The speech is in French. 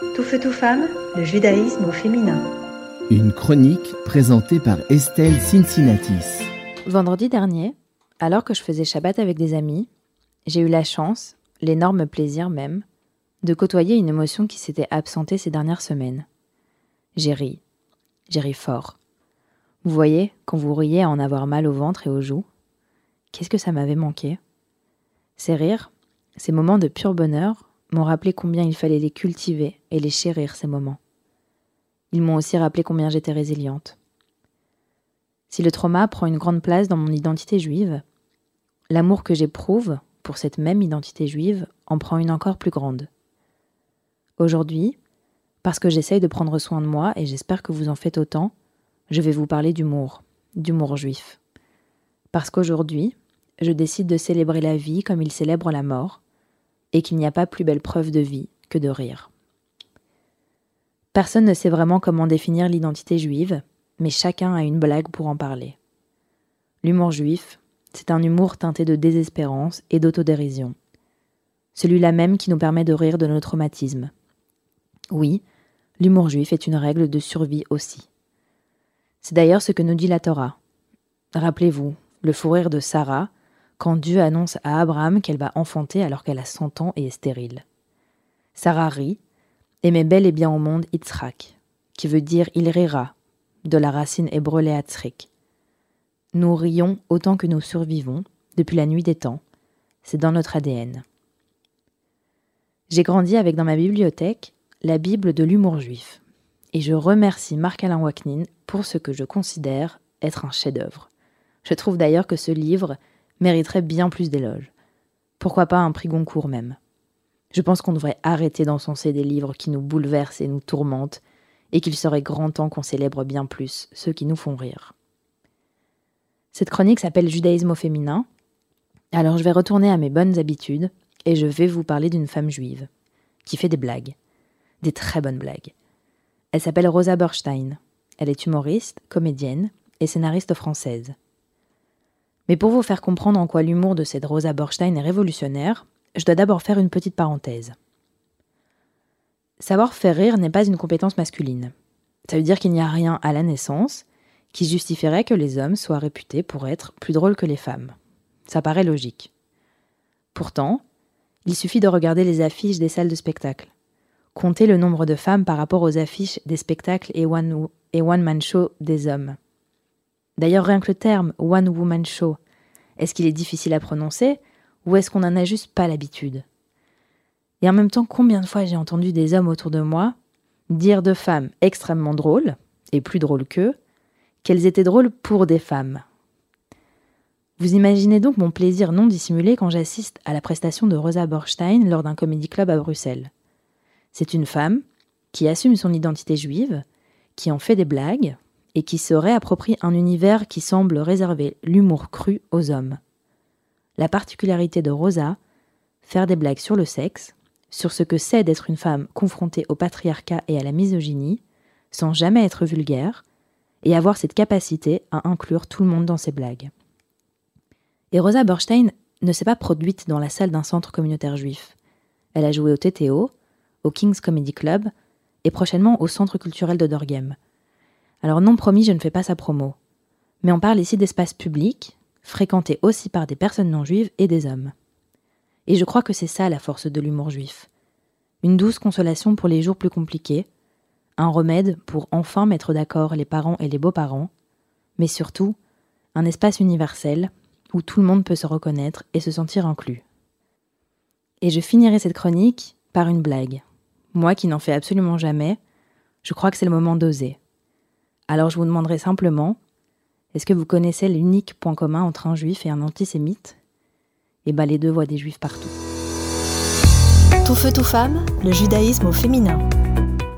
Tout feu, tout femme, le judaïsme au féminin. Une chronique présentée par Estelle Cincinnatis. Vendredi dernier, alors que je faisais Shabbat avec des amis, j'ai eu la chance, l'énorme plaisir même, de côtoyer une émotion qui s'était absentée ces dernières semaines. J'ai ri. J'ai ri fort. Vous voyez, quand vous riez à en avoir mal au ventre et aux joues, qu'est-ce que ça m'avait manqué? Ces rires, ces moments de pur bonheur, m'ont rappelé combien il fallait les cultiver et les chérir, ces moments. Ils m'ont aussi rappelé combien j'étais résiliente. Si le trauma prend une grande place dans mon identité juive, l'amour que j'éprouve pour cette même identité juive en prend une encore plus grande. Aujourd'hui, parce que j'essaye de prendre soin de moi et j'espère que vous en faites autant, je vais vous parler d'humour, d'humour juif. Parce qu'aujourd'hui, je décide de célébrer la vie comme il célèbre la mort, et qu'il n'y a pas plus belle preuve de vie que de rire. Personne ne sait vraiment comment définir l'identité juive, mais chacun a une blague pour en parler. L'humour juif, c'est un humour teinté de désespérance et d'autodérision. Celui-là même qui nous permet de rire de nos traumatismes. Oui, l'humour juif est une règle de survie aussi. C'est d'ailleurs ce que nous dit la Torah. Rappelez-vous, le fou rire de Sarah, quand Dieu annonce à Abraham qu'elle va enfanter alors qu'elle a 100 ans et est stérile. Sarah rit et met bel et bien au monde Yitzhak, qui veut dire il rira, de la racine hébreu léatzrik. Nous rions autant que nous survivons, depuis la nuit des temps, c'est dans notre ADN. J'ai grandi avec dans ma bibliothèque la Bible de l'humour juif, et je remercie Marc-Alain Waknin pour ce que je considère être un chef-d'œuvre. Je trouve d'ailleurs que ce livre mériterait bien plus d'éloges. Pourquoi pas un prix Goncourt même Je pense qu'on devrait arrêter d'encenser des livres qui nous bouleversent et nous tourmentent, et qu'il serait grand temps qu'on célèbre bien plus ceux qui nous font rire. Cette chronique s'appelle Judaïsme au féminin, alors je vais retourner à mes bonnes habitudes et je vais vous parler d'une femme juive qui fait des blagues, des très bonnes blagues. Elle s'appelle Rosa Borstein. Elle est humoriste, comédienne et scénariste française. Mais pour vous faire comprendre en quoi l'humour de cette Rosa Borstein est révolutionnaire, je dois d'abord faire une petite parenthèse. Savoir faire rire n'est pas une compétence masculine. Ça veut dire qu'il n'y a rien à la naissance qui justifierait que les hommes soient réputés pour être plus drôles que les femmes. Ça paraît logique. Pourtant, il suffit de regarder les affiches des salles de spectacle. Compter le nombre de femmes par rapport aux affiches des spectacles et one, et one man show des hommes. D'ailleurs, rien que le terme One Woman Show, est-ce qu'il est difficile à prononcer ou est-ce qu'on n'en a juste pas l'habitude? Et en même temps, combien de fois j'ai entendu des hommes autour de moi dire de femmes extrêmement drôles, et plus drôles qu'eux, qu'elles étaient drôles pour des femmes? Vous imaginez donc mon plaisir non dissimulé quand j'assiste à la prestation de Rosa Borstein lors d'un comédie club à Bruxelles. C'est une femme qui assume son identité juive, qui en fait des blagues, et qui se réapproprie un univers qui semble réserver l'humour cru aux hommes. La particularité de Rosa, faire des blagues sur le sexe, sur ce que c'est d'être une femme confrontée au patriarcat et à la misogynie, sans jamais être vulgaire, et avoir cette capacité à inclure tout le monde dans ses blagues. Et Rosa Borstein ne s'est pas produite dans la salle d'un centre communautaire juif. Elle a joué au TTO, au King's Comedy Club, et prochainement au Centre culturel de Dorghem. Alors non promis, je ne fais pas sa promo. Mais on parle ici d'espaces publics, fréquentés aussi par des personnes non juives et des hommes. Et je crois que c'est ça la force de l'humour juif. Une douce consolation pour les jours plus compliqués, un remède pour enfin mettre d'accord les parents et les beaux-parents, mais surtout un espace universel où tout le monde peut se reconnaître et se sentir inclus. Et je finirai cette chronique par une blague. Moi qui n'en fais absolument jamais, je crois que c'est le moment d'oser. Alors je vous demanderai simplement, est-ce que vous connaissez l'unique point commun entre un juif et un antisémite? Eh bien les deux voient des juifs partout. Tout feu, tout femme, le judaïsme au féminin.